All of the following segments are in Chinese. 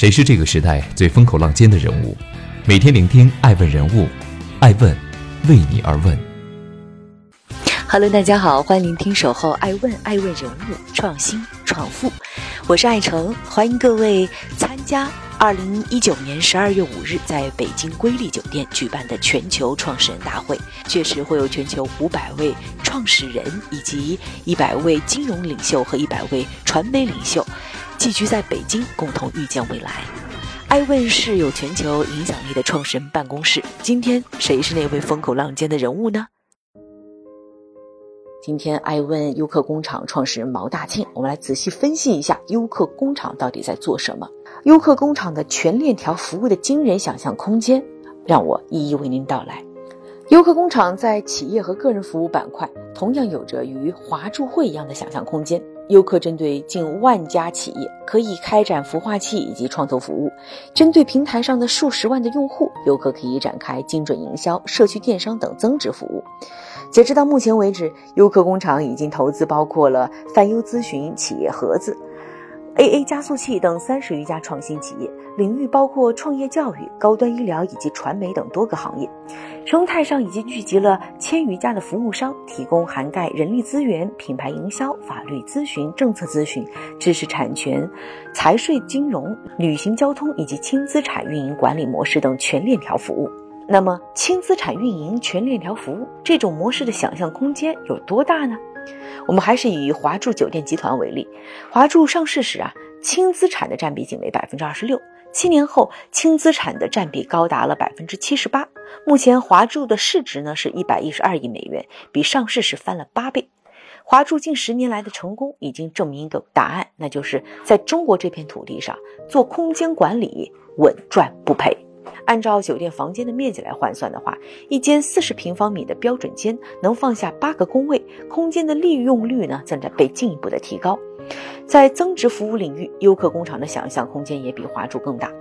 谁是这个时代最风口浪尖的人物？每天聆听爱问人物，爱问为你而问。Hello，大家好，欢迎聆听守候爱问爱问人物创新创富，我是爱成，欢迎各位参加二零一九年十二月五日在北京瑰丽酒店举办的全球创始人大会。确实会有全球五百位创始人以及一百位金融领袖和一百位传媒领袖。寄居在北京，共同预见未来。爱问是有全球影响力的创始人办公室。今天谁是那位风口浪尖的人物呢？今天爱问优客工厂创始人毛大庆，我们来仔细分析一下优客工厂到底在做什么。优客工厂的全链条服务的惊人想象空间，让我一一为您道来。优客工厂在企业和个人服务板块，同样有着与华住会一样的想象空间。优客针对近万家企业，可以开展孵化器以及创投服务；针对平台上的数十万的用户，优客可以展开精准营销、社区电商等增值服务。截止到目前为止，优客工厂已经投资包括了泛优咨询、企业盒子。AA 加速器等三十余家创新企业，领域包括创业教育、高端医疗以及传媒等多个行业。生态上已经聚集了千余家的服务商，提供涵盖人力资源、品牌营销、法律咨询、政策咨询、知识产权、财税金融、旅行交通以及轻资产运营管理模式等全链条服务。那么，轻资产运营全链条服务这种模式的想象空间有多大呢？我们还是以华住酒店集团为例，华住上市时啊，轻资产的占比仅为百分之二十六，七年后轻资产的占比高达了百分之七十八。目前华住的市值呢是一百一十二亿美元，比上市时翻了八倍。华住近十年来的成功已经证明一个答案，那就是在中国这片土地上做空间管理稳赚不赔。按照酒店房间的面积来换算的话，一间四十平方米的标准间能放下八个工位，空间的利用率呢正在被进一步的提高。在增值服务领域，优客工厂的想象空间也比华住更大。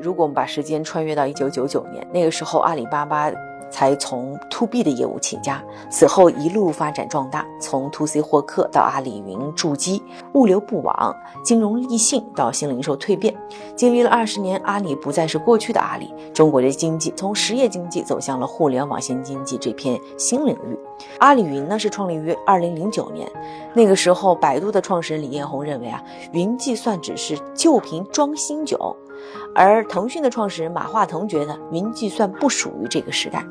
如果我们把时间穿越到一九九九年，那个时候阿里巴巴。才从 to B 的业务起家，此后一路发展壮大，从 to C 获客到阿里云筑基、物流布网、金融立信到新零售蜕变，经历了二十年，阿里不再是过去的阿里，中国的经济从实业经济走向了互联网新经济这片新领域。阿里云呢是创立于二零零九年，那个时候百度的创始人李彦宏认为啊，云计算只是旧瓶装新酒。而腾讯的创始人马化腾觉得云计算不属于这个时代，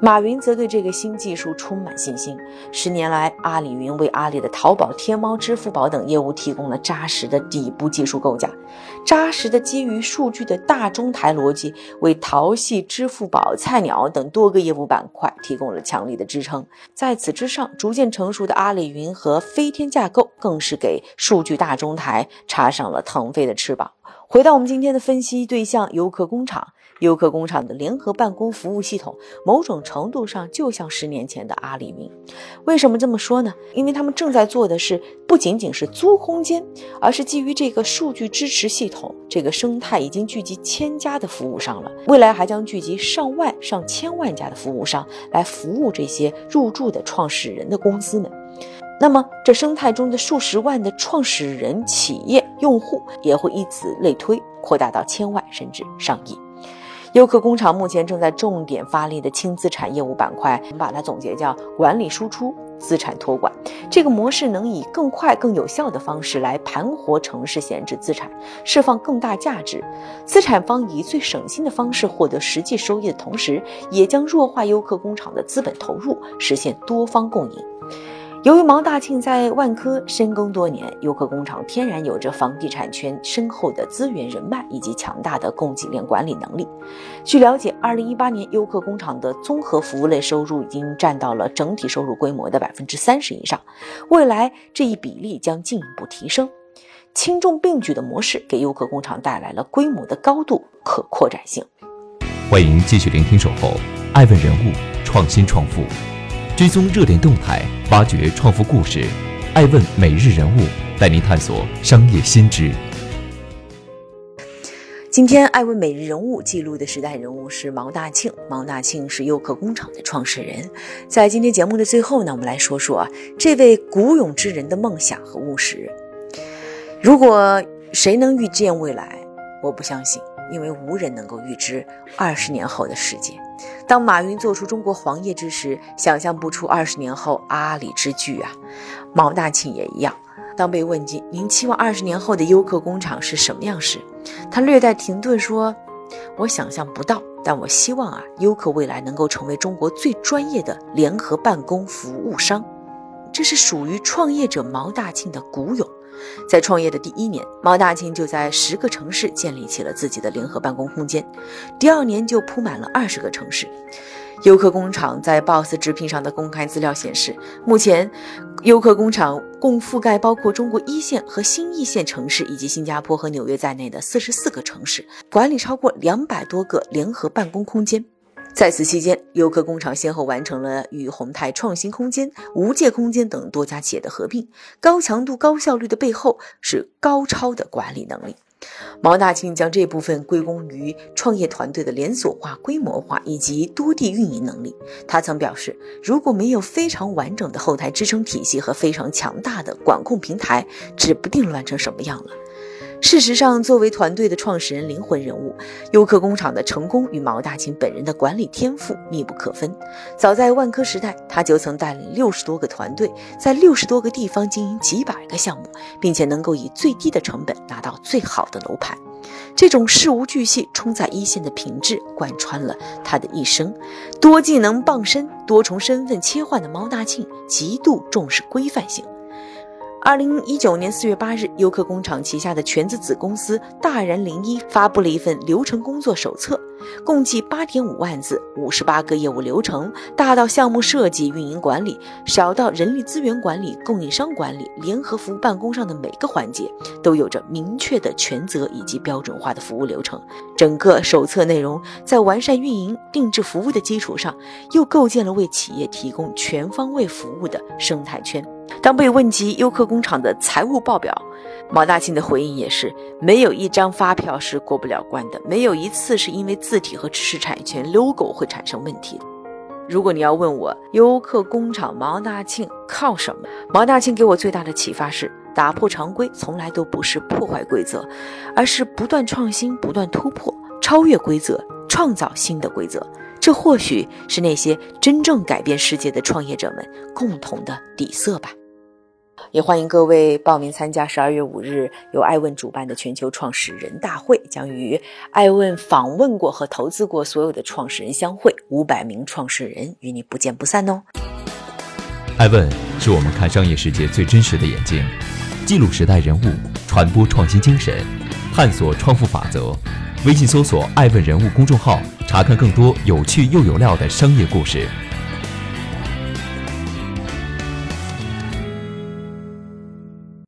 马云则对这个新技术充满信心。十年来，阿里云为阿里的淘宝、天猫、支付宝等业务提供了扎实的底部技术构架，扎实的基于数据的大中台逻辑为淘系、支付宝、菜鸟等多个业务板块提供了强力的支撑。在此之上，逐渐成熟的阿里云和飞天架构更是给数据大中台插上了腾飞的翅膀。回到我们今天的分析对象，优客工厂。优客工厂的联合办公服务系统，某种程度上就像十年前的阿里云。为什么这么说呢？因为他们正在做的是不仅仅是租空间，而是基于这个数据支持系统，这个生态已经聚集千家的服务商了。未来还将聚集上万、上千万家的服务商来服务这些入驻的创始人的公司们。那么，这生态中的数十万的创始人、企业、用户也会以此类推，扩大到千万甚至上亿。优客工厂目前正在重点发力的轻资产业务板块，我们把它总结叫管理输出、资产托管。这个模式能以更快、更有效的方式来盘活城市闲置资产，释放更大价值。资产方以最省心的方式获得实际收益的同时，也将弱化优客工厂的资本投入，实现多方共赢。由于毛大庆在万科深耕多年，优客工厂天然有着房地产圈深厚的资源人脉以及强大的供给链管理能力。据了解，二零一八年优客工厂的综合服务类收入已经占到了整体收入规模的百分之三十以上，未来这一比例将进一步提升。轻重并举的模式给优客工厂带来了规模的高度可扩展性。欢迎继续聆听《守候》，爱问人物，创新创富。追踪热点动态，挖掘创富故事，爱问每日人物带您探索商业新知。今天，爱问每日人物记录的时代人物是毛大庆。毛大庆是优客工厂的创始人。在今天节目的最后呢，我们来说说，这位古勇之人的梦想和务实。如果谁能预见未来，我不相信，因为无人能够预知二十年后的世界。当马云做出中国黄页之时，想象不出二十年后阿里之巨啊。毛大庆也一样。当被问及您期望二十年后的优客工厂是什么样时，他略带停顿说：“我想象不到，但我希望啊，优客未来能够成为中国最专业的联合办公服务商。”这是属于创业者毛大庆的古勇。在创业的第一年，毛大庆就在十个城市建立起了自己的联合办公空间，第二年就铺满了二十个城市。优客工厂在 BOSS 直聘上的公开资料显示，目前优客工厂共覆盖包括中国一线和新一线城市以及新加坡和纽约在内的四十四个城市，管理超过两百多个联合办公空间。在此期间，优客工厂先后完成了与宏泰创新空间、无界空间等多家企业的合并。高强度、高效率的背后是高超的管理能力。毛大庆将这部分归功于创业团队的连锁化、规模化以及多地运营能力。他曾表示，如果没有非常完整的后台支撑体系和非常强大的管控平台，指不定乱成什么样了。事实上，作为团队的创始人灵魂人物，优客工厂的成功与毛大庆本人的管理天赋密不可分。早在万科时代，他就曾带领六十多个团队，在六十多个地方经营几百个项目，并且能够以最低的成本拿到最好的楼盘。这种事无巨细、冲在一线的品质，贯穿了他的一生。多技能傍身、多重身份切换的毛大庆，极度重视规范性。二零一九年四月八日，优客工厂旗下的全资子公司大然零一发布了一份流程工作手册，共计八点五万字，五十八个业务流程，大到项目设计、运营管理，小到人力资源管理、供应商管理、联合服务办公上的每个环节，都有着明确的权责以及标准化的服务流程。整个手册内容在完善运营、定制服务的基础上，又构建了为企业提供全方位服务的生态圈。当被问及优客工厂的财务报表，毛大庆的回应也是：没有一张发票是过不了关的，没有一次是因为字体和知识产权 logo 会产生问题的。如果你要问我优客工厂毛大庆靠什么，毛大庆给我最大的启发是：打破常规从来都不是破坏规则，而是不断创新、不断突破、超越规则，创造新的规则。这或许是那些真正改变世界的创业者们共同的底色吧。也欢迎各位报名参加十二月五日由艾问主办的全球创始人大会，将与艾问访问过和投资过所有的创始人相会，五百名创始人与你不见不散哦。艾问是我们看商业世界最真实的眼睛，记录时代人物，传播创新精神，探索创富法则。微信搜索“艾问人物”公众号，查看更多有趣又有料的商业故事。